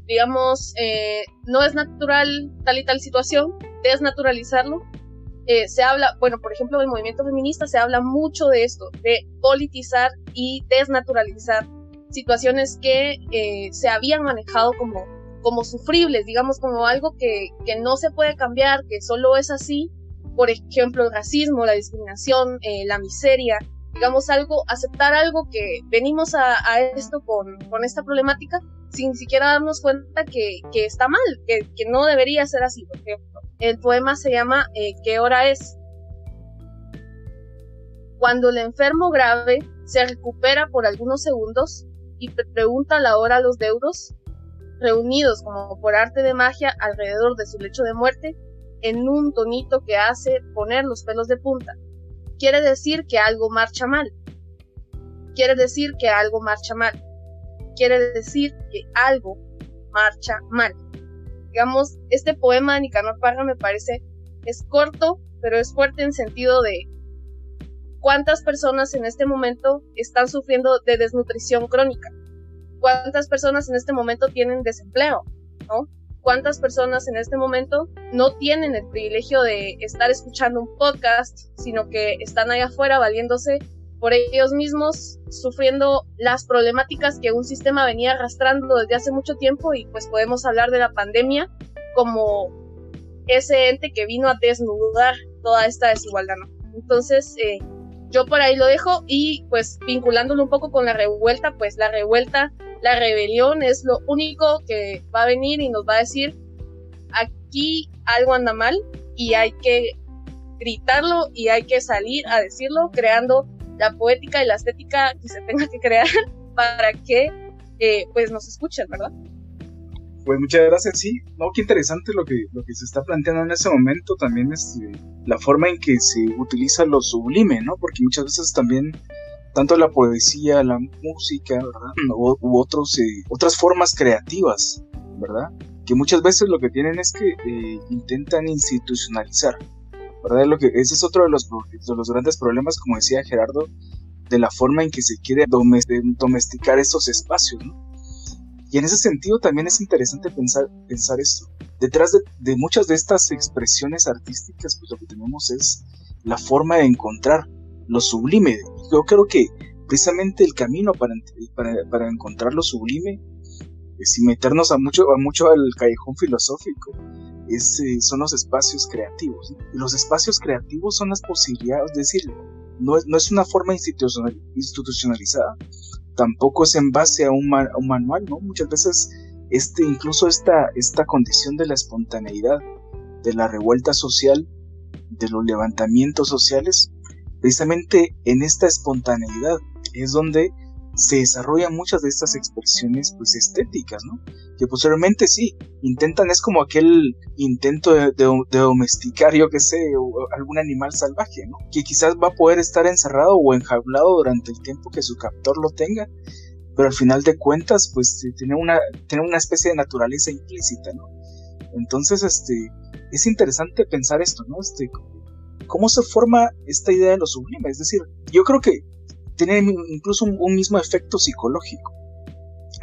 Digamos, eh, no es natural tal y tal situación, desnaturalizarlo. Eh, se habla, bueno, por ejemplo, del movimiento feminista se habla mucho de esto, de politizar y desnaturalizar situaciones que eh, se habían manejado como, como sufribles, digamos, como algo que, que no se puede cambiar, que solo es así, por ejemplo, el racismo, la discriminación, eh, la miseria, digamos algo, aceptar algo que venimos a, esto con, con, esta problemática sin siquiera darnos cuenta que, que está mal, que, que, no debería ser así. Por ejemplo, el poema se llama eh, ¿Qué hora es? Cuando el enfermo grave se recupera por algunos segundos y pregunta la hora a los deudos, reunidos como por arte de magia alrededor de su lecho de muerte, en un tonito que hace poner los pelos de punta. Quiere decir que algo marcha mal. Quiere decir que algo marcha mal. Quiere decir que algo marcha mal. Digamos, este poema de Nicanor Parra me parece es corto, pero es fuerte en sentido de cuántas personas en este momento están sufriendo de desnutrición crónica. Cuántas personas en este momento tienen desempleo, ¿no? Cuántas personas en este momento no tienen el privilegio de estar escuchando un podcast, sino que están allá afuera valiéndose por ellos mismos, sufriendo las problemáticas que un sistema venía arrastrando desde hace mucho tiempo y pues podemos hablar de la pandemia como ese ente que vino a desnudar toda esta desigualdad. Entonces, eh, yo por ahí lo dejo y pues vinculándolo un poco con la revuelta, pues la revuelta la rebelión es lo único que va a venir y nos va a decir, aquí algo anda mal y hay que gritarlo y hay que salir a decirlo, creando la poética y la estética que se tenga que crear para que eh, pues nos escuchen, ¿verdad? Pues muchas gracias, sí. No, qué interesante lo que, lo que se está planteando en ese momento también es eh, la forma en que se utiliza lo sublime, ¿no? Porque muchas veces también tanto la poesía, la música, ¿verdad? U, otros, eh, otras formas creativas, ¿verdad? Que muchas veces lo que tienen es que eh, intentan institucionalizar, ¿verdad? Lo que, ese es otro de los, de los grandes problemas, como decía Gerardo, de la forma en que se quiere domesticar estos espacios, ¿no? Y en ese sentido también es interesante pensar, pensar esto. Detrás de, de, muchas de estas expresiones artísticas, pues lo que tenemos es la forma de encontrar lo sublime. Yo creo que precisamente el camino para, para, encontrar lo sublime, sin meternos a mucho, a mucho al callejón filosófico, es, eh, son los espacios creativos. Los espacios creativos son las posibilidades, es decir, no es, no es una forma institucionalizada, tampoco es en base a un, un, manual, ¿no? Muchas veces este, incluso esta, esta condición de la espontaneidad, de la revuelta social, de los levantamientos sociales, precisamente en esta espontaneidad es donde se desarrollan muchas de estas expresiones pues estéticas, ¿no? Que posteriormente sí, intentan, es como aquel intento de, domesticar, yo que sé, algún animal salvaje, ¿no? Que quizás va a poder estar encerrado o enjaulado durante el tiempo que su captor lo tenga, pero al final de cuentas pues tiene una, tiene una especie de naturaleza implícita, ¿no? Entonces, este, es interesante pensar esto, ¿no? Este, cómo se forma esta idea de lo sublime, es decir, yo creo que tiene incluso un, mismo efecto psicológico.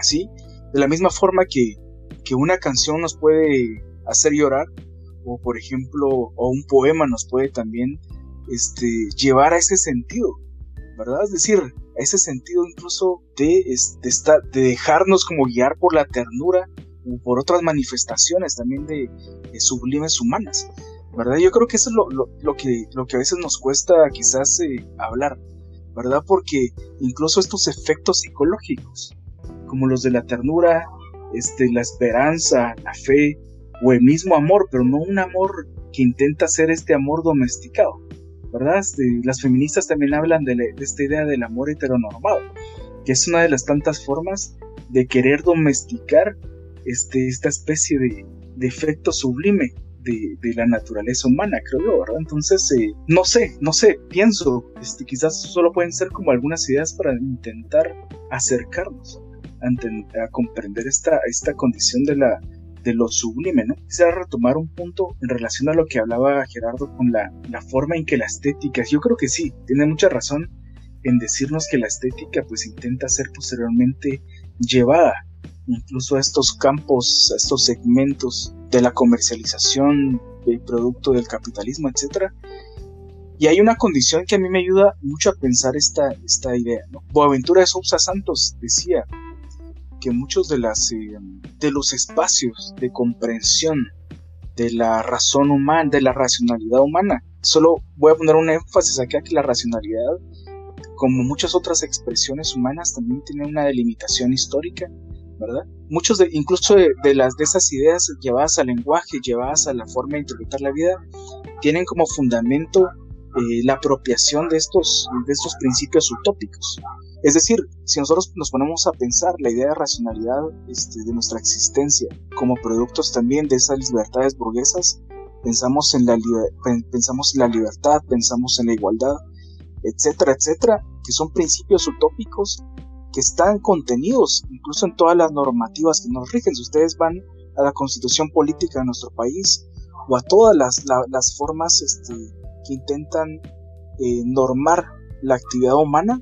¿Sí? De la misma forma que, que una canción nos puede hacer llorar, o por ejemplo, o un poema nos puede también este, llevar a ese sentido, ¿verdad? Es decir, a ese sentido incluso de, estar, de dejarnos como guiar por la ternura o por otras manifestaciones también de, sublimes humanas, ¿verdad? Yo creo que eso es lo, lo, que, lo que a veces nos cuesta quizás eh, hablar, ¿verdad? Porque incluso estos efectos psicológicos, como los de la ternura, este, la esperanza, la fe o el mismo amor, pero no un amor que intenta ser este amor domesticado, ¿verdad? Este, las feministas también hablan de, esta idea del amor heteronormado, que es una de las tantas formas de querer domesticar este, esta especie de, de efecto sublime de, la naturaleza humana, creo yo, ¿verdad? Entonces, eh, no sé, no sé, pienso, este, quizás solo pueden ser como algunas ideas para intentar acercarnos a, comprender esta, esta condición de la de lo sublime, ¿no? Quisiera retomar un punto en relación a lo que hablaba Gerardo con la, la forma en que la estética, yo creo que sí, tiene mucha razón en decirnos que la estética pues intenta ser posteriormente llevada incluso estos campos, estos segmentos de la comercialización del producto del capitalismo, etc. Y hay una condición que a mí me ayuda mucho a pensar esta, esta idea. ¿no? Boaventura de Sousa Santos decía que muchos de, las, eh, de los espacios de comprensión de la razón humana, de la racionalidad humana, solo voy a poner un énfasis aquí a que la racionalidad, como muchas otras expresiones humanas, también tiene una delimitación histórica Muchos de, incluso de, las de esas ideas llevadas al lenguaje, llevadas a la forma de interpretar la vida, tienen como fundamento eh, la apropiación de estos, de estos principios utópicos. Es decir, si nosotros nos ponemos a pensar la idea de racionalidad este, de nuestra existencia como productos también de esas libertades burguesas, pensamos en la, pensamos en la libertad, pensamos en la igualdad, etcétera, etcétera, que son principios utópicos que están contenidos incluso en todas las normativas que nos rigen. Si ustedes van a la constitución política de nuestro país o a todas las, las formas este, que intentan eh, normar la actividad humana,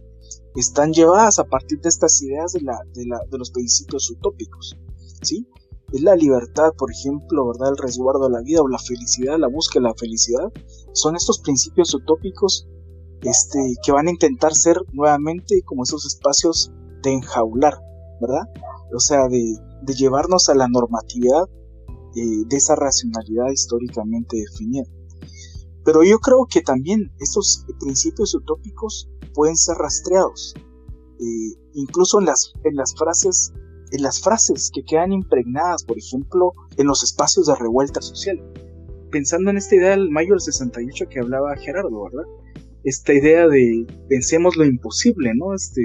están llevadas a partir de estas ideas de, la, de, la, de los principios utópicos. ¿sí? Es la libertad, por ejemplo, ¿verdad? el resguardo de la vida o la felicidad, la búsqueda de la felicidad. Son estos principios utópicos este, que van a intentar ser nuevamente como esos espacios de enjaular, ¿verdad? O sea, de, llevarnos a la normatividad eh, de esa racionalidad históricamente definida. Pero yo creo que también estos principios utópicos pueden ser rastreados, eh, incluso en las, en las frases en las frases que quedan impregnadas, por ejemplo, en los espacios de revuelta social. Pensando en esta idea del mayo del 68 que hablaba Gerardo, ¿verdad? Esta idea de pensemos lo imposible, ¿no? Este,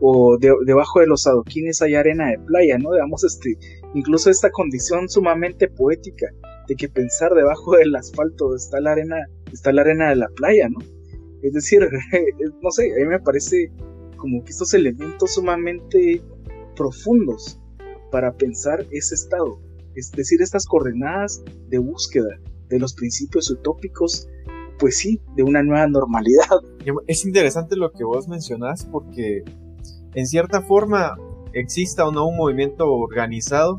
o debajo de los adoquines hay arena de playa, ¿no? Digamos, este, incluso esta condición sumamente poética de que pensar debajo del asfalto está la arena, está la arena de la playa, ¿no? Es decir, no sé, a mí me parece como que estos elementos sumamente profundos para pensar ese estado, es decir, estas coordenadas de búsqueda de los principios utópicos, pues sí, de una nueva normalidad. Es interesante lo que vos mencionás porque en cierta forma exista o no un movimiento organizado,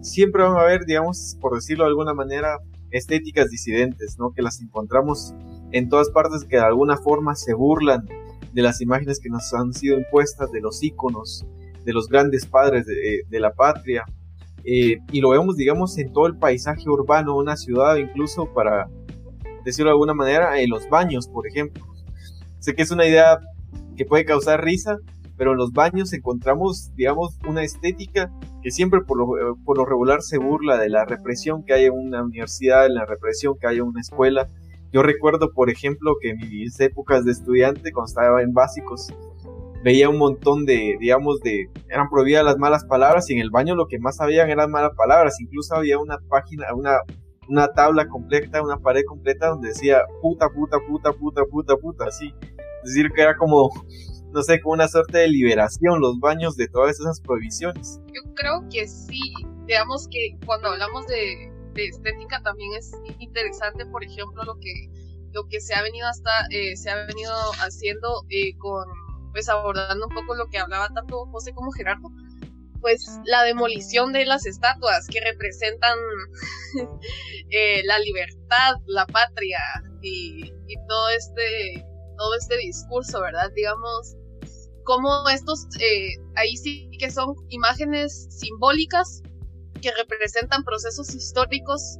siempre van a haber, digamos, por decirlo de alguna manera, estéticas disidentes, ¿no? Que las encontramos en todas partes que de alguna forma se burlan de las imágenes que nos han sido impuestas, de los íconos, de los grandes padres de, la patria. Eh, y lo vemos, digamos, en todo el paisaje urbano, una ciudad, incluso para decirlo de alguna manera, en los baños, por ejemplo. Sé que es una idea que puede causar risa, pero en los baños encontramos, digamos, una estética que siempre por lo, eh, por lo regular se burla de la represión que hay en una universidad, de la represión que hay en una escuela. Yo recuerdo, por ejemplo, que en mis épocas de estudiante, cuando estaba en básicos, veía un montón de, digamos, de, eran prohibidas las malas palabras y en el baño lo que más habían eran malas palabras, incluso había una página, una, una tabla completa, una pared completa donde decía puta, puta, puta, puta, puta, puta, así. Es decir, que era como, no sé, como una suerte de liberación los baños de todas esas prohibiciones. Yo creo que sí, digamos que cuando hablamos de, estética también es interesante, por ejemplo, lo que lo que se ha venido hasta eh, se ha venido haciendo eh, con pues abordando un poco lo que hablaba tanto José como Gerardo pues la demolición de las estatuas que representan eh, la libertad la patria y, y, todo este todo este discurso verdad digamos como estos ahí sí que son imágenes simbólicas que representan procesos históricos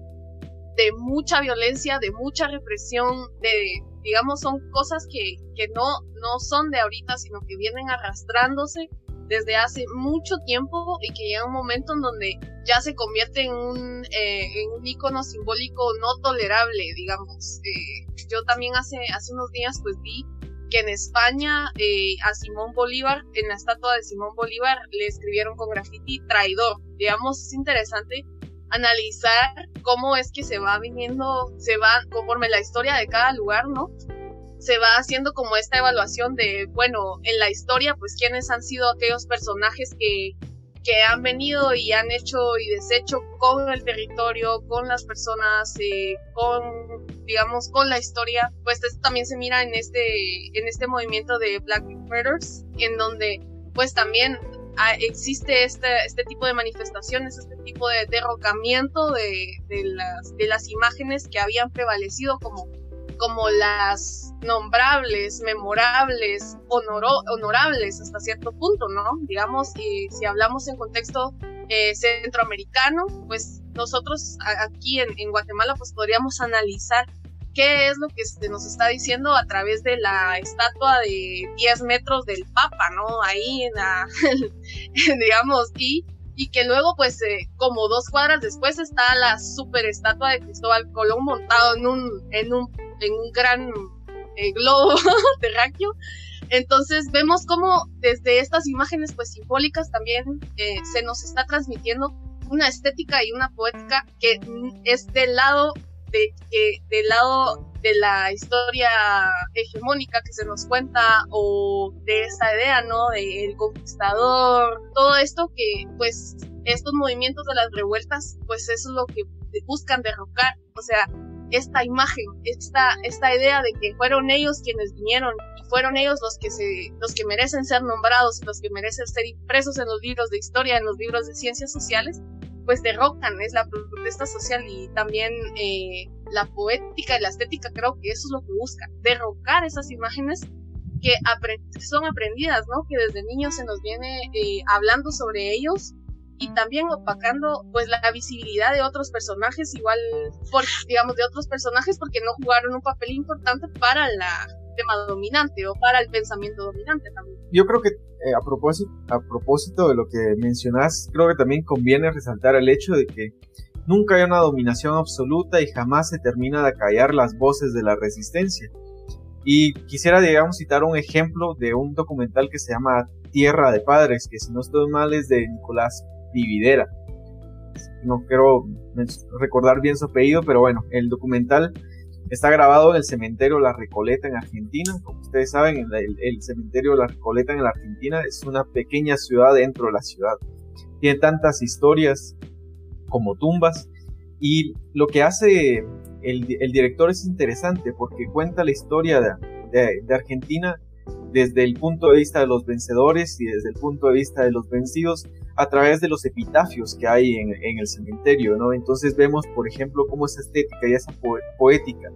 de mucha violencia, de mucha represión, de, digamos, son cosas que, que no, no son de ahorita, sino que vienen arrastrándose desde hace mucho tiempo y que llega un momento en donde ya se convierte en un, eh, en un icono simbólico no tolerable, digamos. Eh, yo también hace, hace unos días pues vi que en España eh, a Simón Bolívar, en la estatua de Simón Bolívar, le escribieron con graffiti traidor. Digamos, es interesante analizar cómo es que se va viniendo, se va conforme la historia de cada lugar, ¿no? Se va haciendo como esta evaluación de, bueno, en la historia, pues quiénes han sido aquellos personajes que, que han venido y han hecho y deshecho con el territorio, con las personas, eh, con, digamos, con la historia. Pues esto también se mira en este, en este movimiento de Black Murders, en donde pues también Ah, existe este, este tipo de manifestaciones, este tipo de derrocamiento de, de, las, de las imágenes que habían prevalecido como, como las nombrables, memorables, honorables hasta cierto punto, ¿no? Digamos, y si hablamos en contexto eh, centroamericano, pues nosotros aquí en, Guatemala pues podríamos analizar qué es lo que se nos está diciendo a través de la estatua de 10 metros del Papa, ¿no? Ahí en la, digamos, y, y que luego, pues, eh, como dos cuadras después está la super estatua de Cristóbal Colón montado en un, en un, en un gran eh, globo terráqueo. Entonces vemos como desde estas imágenes pues simbólicas también eh, se nos está transmitiendo una estética y una poética que es del lado de que del lado de la historia hegemónica que se nos cuenta o de esa idea, ¿no? Del conquistador, todo esto que pues estos movimientos de las revueltas, pues eso es lo que buscan derrocar, o sea, esta imagen, esta, esta idea de que fueron ellos quienes vinieron y fueron ellos los que se, los que merecen ser nombrados, los que merecen ser impresos en los libros de historia, en los libros de ciencias sociales, pues derrocan, es la protesta social y también eh, la poética y la estética creo que eso es lo que busca, derrocar esas imágenes que, son aprendidas, ¿no? Que desde niños se nos viene eh, hablando sobre ellos y también opacando pues la visibilidad de otros personajes igual digamos de otros personajes porque no jugaron un papel importante para la tema dominante o para el pensamiento dominante también. Yo creo que eh, a, propósito, a propósito de lo que mencionas, creo que también conviene resaltar el hecho de que nunca hay una dominación absoluta y jamás se termina de acallar las voces de la resistencia. Y quisiera, digamos, citar un ejemplo de un documental que se llama Tierra de Padres, que si no estoy mal es de Nicolás Vividera. No quiero recordar bien su apellido, pero bueno, el documental Está grabado en el cementerio La Recoleta en Argentina. Como ustedes saben, el, cementerio La Recoleta en la Argentina es una pequeña ciudad dentro de la ciudad. Tiene tantas historias como tumbas. Y lo que hace el, director es interesante porque cuenta la historia de Argentina desde el punto de vista de los vencedores y desde el punto de vista de los vencidos a través de los epitafios que hay en, el cementerio, ¿no? Entonces vemos, por ejemplo, cómo esa estética y esa poética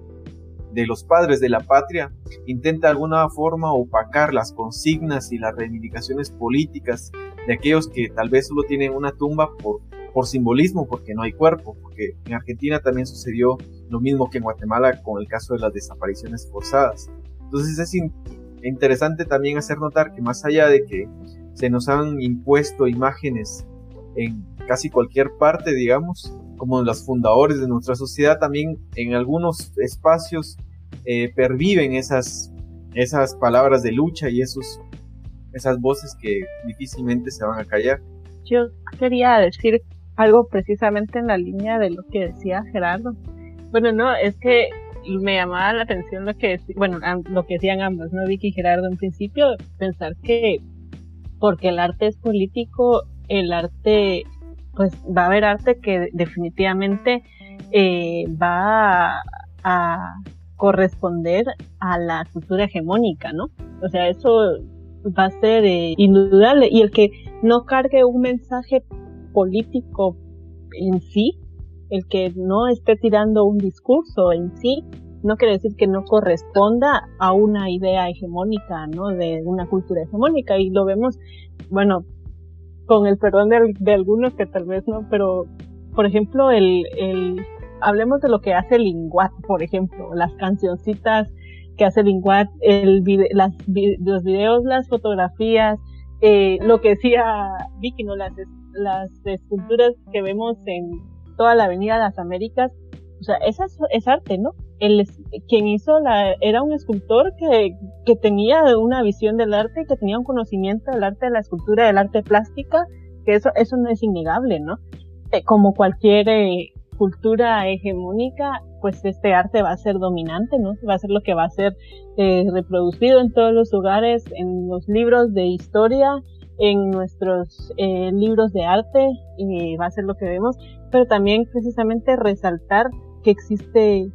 de los padres de la patria intenta de alguna forma opacar las consignas y las reivindicaciones políticas de aquellos que tal vez solo tienen una tumba por, por simbolismo, porque no hay cuerpo, porque en Argentina también sucedió lo mismo que en Guatemala con el caso de las desapariciones forzadas. Entonces es interesante también hacer notar que más allá de que se nos han impuesto imágenes en casi cualquier parte, digamos, como los fundadores de nuestra sociedad, también en algunos espacios eh, perviven esas, esas palabras de lucha y esos, esas voces que difícilmente se van a callar. Yo quería decir algo precisamente en la línea de lo que decía Gerardo. Bueno, no, es que me llamaba la atención lo que bueno, lo que decían ambos, ¿no? Vicky y Gerardo en principio, pensar que porque el arte es político, el arte, pues va a haber arte que definitivamente eh, va a, corresponder a la cultura hegemónica, ¿no? O sea, eso va a ser eh, indudable. Y el que no cargue un mensaje político en sí, el que no esté tirando un discurso en sí, no quiere decir que no corresponda a una idea hegemónica, ¿no? De una cultura hegemónica. Y lo vemos, bueno, con el perdón de, algunos que tal vez no, pero, por ejemplo, el, el, hablemos de lo que hace Linguat, por ejemplo, las cancioncitas que hace Linguat, el las, los videos, las fotografías, eh, lo que decía Vicky, ¿no? Las, las esculturas que vemos en toda la Avenida de las Américas, o sea, esa es, arte, ¿no? El, quien hizo la, era un escultor que, que tenía una visión del arte, que tenía un conocimiento del arte de la escultura, del arte plástica, que eso, eso no es innegable, ¿no? Eh, como cualquier eh, cultura hegemónica, pues este arte va a ser dominante, ¿no? Va a ser lo que va a ser eh, reproducido en todos los lugares, en los libros de historia, en nuestros eh, libros de arte, y va a ser lo que vemos, pero también precisamente resaltar que existe,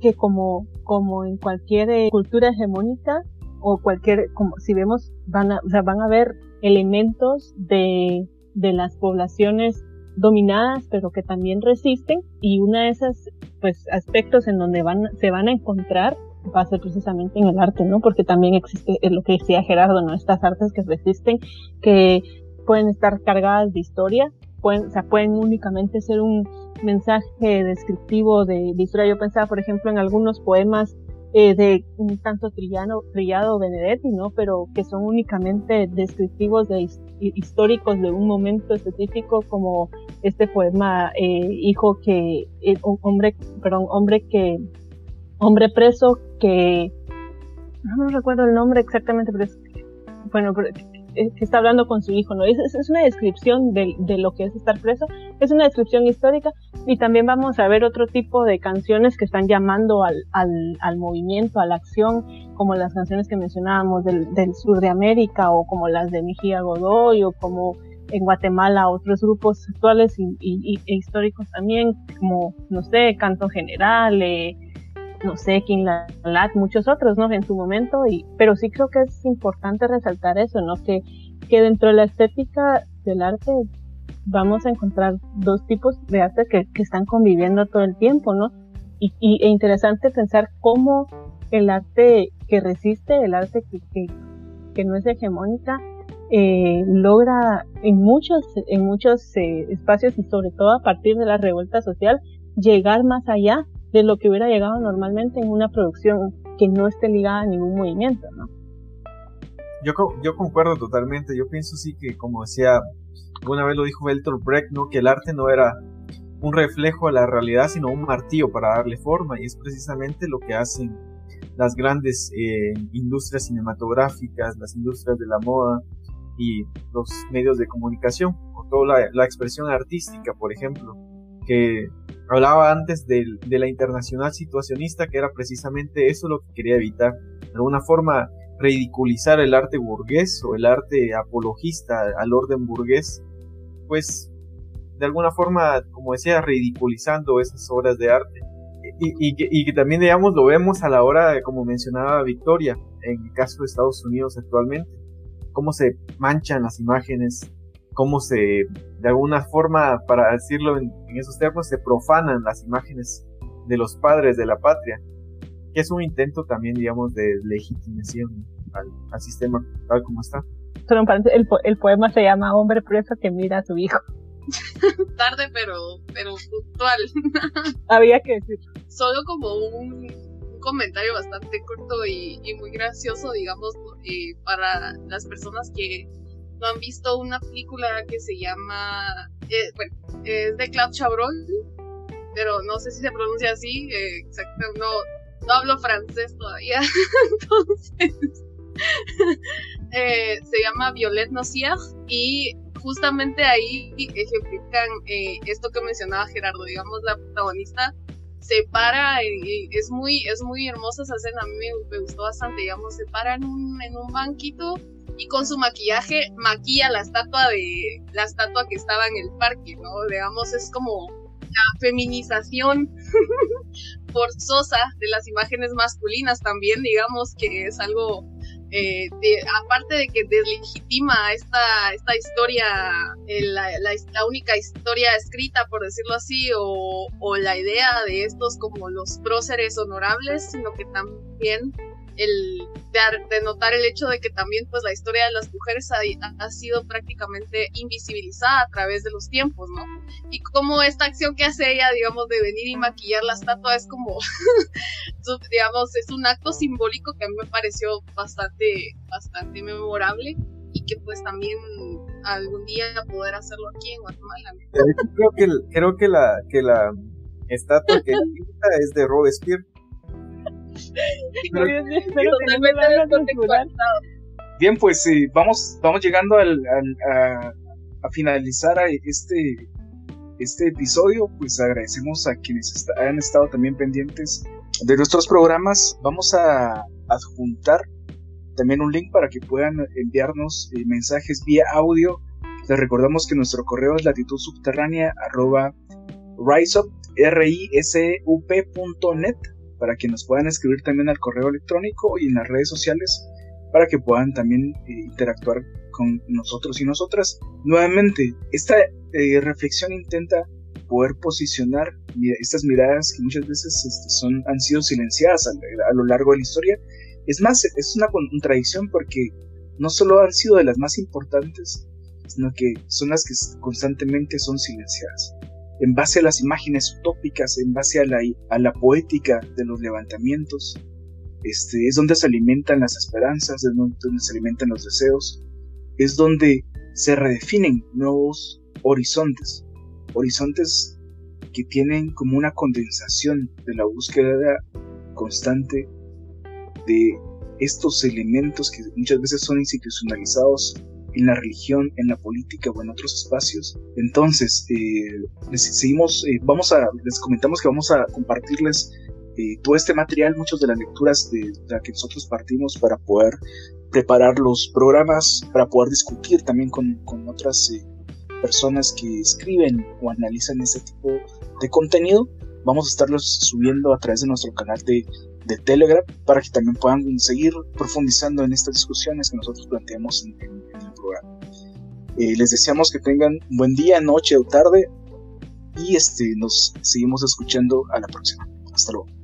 que como, como en cualquier eh, cultura hegemónica, o cualquier, como si vemos, van a, o sea, van a haber elementos de, de las poblaciones dominadas pero que también resisten y una de esas pues aspectos en donde van se van a encontrar va a precisamente en el arte, ¿no? Porque también existe lo que decía Gerardo, ¿no? Estas artes que resisten, que pueden estar cargadas de historia, pueden, o sea, pueden únicamente ser un mensaje descriptivo de, de historia. Yo pensaba, por ejemplo, en algunos poemas eh, de un tanto trillano, trillado Benedetti, ¿no? Pero que son únicamente descriptivos de históricos de un momento específico, como este poema eh, Hijo que, eh, hombre, perdón, hombre que, hombre preso que, no me recuerdo el nombre exactamente, pero es, bueno, eh, que está hablando con su hijo, ¿no? Es, es una descripción de, de, lo que es estar preso, es una descripción histórica y también vamos a ver otro tipo de canciones que están llamando al, al, al movimiento, a la acción, como las canciones que mencionábamos del, del sur de América o como las de Mejía Godoy o como en Guatemala otros grupos actuales y, y, e históricos también, como, no sé, Canto General, eh, no sé, King Lat, muchos otros, ¿no? En su momento, y, pero sí creo que es importante resaltar eso, ¿no? Que, que dentro de la estética del arte vamos a encontrar dos tipos de arte que, que están conviviendo todo el tiempo, ¿no? Y, y, e interesante pensar cómo el arte que resiste, el arte que, que, que no es hegemónica, eh, logra en muchos, en muchos eh, espacios y sobre todo a partir de la revuelta social llegar más allá de lo que hubiera llegado normalmente en una producción que no esté ligada a ningún movimiento, ¿no? Yo, yo concuerdo totalmente, yo pienso sí que como decía, una vez lo dijo Bertolt Brecht, ¿no? que el arte no era un reflejo de la realidad, sino un martillo para darle forma, y es precisamente lo que hacen las grandes eh, industrias cinematográficas, las industrias de la moda y los medios de comunicación, o toda la expresión artística, por ejemplo, que hablaba antes de, de, la internacional situacionista, que era precisamente eso lo que quería evitar. De alguna forma, ridiculizar el arte burgués o el arte apologista al orden burgués, pues de alguna forma, como decía, ridiculizando esas obras de arte. Y, y, que también, digamos, lo vemos a la hora, de, como mencionaba Victoria, en el caso de Estados Unidos actualmente, cómo se manchan las imágenes, cómo se, de alguna forma, para decirlo en, esos términos, se profanan las imágenes de los padres de la patria, que es un intento también, digamos, de legitimación al, sistema tal como está. El, el poema se llama Hombre preso que mira a su hijo. Tarde, pero, pero puntual. Había que decir. Solo como un, comentario bastante corto y, muy gracioso, digamos, eh, para las personas que no han visto una película que se llama, eh, bueno, es de Claude Chabrol, pero no sé si se pronuncia así, eh, exacto, no, no hablo francés todavía, entonces eh, se llama Violet Nocier y justamente ahí ejemplifican eh, esto que mencionaba Gerardo, digamos, la protagonista se para y, es muy es muy hermosa esa escena, a mí me, gustó bastante, digamos, se para en un, en un banquito y con su maquillaje maquilla la estatua de la estatua que estaba en el parque, ¿no? Digamos, es como la feminización forzosa de las imágenes masculinas también, digamos que es algo eh, aparte de que deslegitima esta, esta historia, eh, la, única historia escrita, por decirlo así, o, o, la idea de estos como los próceres honorables, sino que también el de, notar el hecho de que también pues la historia de las mujeres ha, ha, sido prácticamente invisibilizada a través de los tiempos, ¿no? Y como esta acción que hace ella, digamos, de venir y maquillar la estatua es como, digamos, es un acto simbólico que a mí me pareció bastante, bastante memorable y que pues también algún día poder hacerlo aquí en Guatemala. Creo que, creo que la, que la estatua que es de Robespierre Bien, pues vamos, vamos llegando al, a, finalizar este, este episodio. Pues agradecemos a quienes han estado también pendientes de nuestros programas. Vamos a adjuntar también un link para que puedan enviarnos eh, mensajes vía audio. Les recordamos que nuestro correo es latitud subterránea arroba riseup, r i s u para que nos puedan escribir también al correo electrónico y en las redes sociales para que puedan también eh, interactuar con nosotros y nosotras. Nuevamente, esta eh, reflexión intenta poder posicionar estas miradas que muchas veces este, son, han sido silenciadas a, lo largo de la historia. Es más, es una contradicción porque no solo han sido de las más importantes, sino que son las que constantemente son silenciadas en base a las imágenes utópicas, en base a la, poética de los levantamientos. Este, es donde se alimentan las esperanzas, es donde, se alimentan los deseos, es donde se redefinen nuevos horizontes, horizontes que tienen como una condensación de la búsqueda constante de estos elementos que muchas veces son institucionalizados en la religión, en la política o en otros espacios. Entonces, eh, seguimos, eh, vamos a, les comentamos que vamos a compartirles eh, todo este material, muchas de las lecturas de, la que nosotros partimos para poder preparar los programas, para poder discutir también con, con otras personas que escriben o analizan ese tipo de contenido. Vamos a estarlos subiendo a través de nuestro canal de, de Telegram para que también puedan seguir profundizando en estas discusiones que nosotros planteamos en, en eh, les deseamos que tengan buen día, noche o tarde y este, nos seguimos escuchando a la próxima. Hasta luego.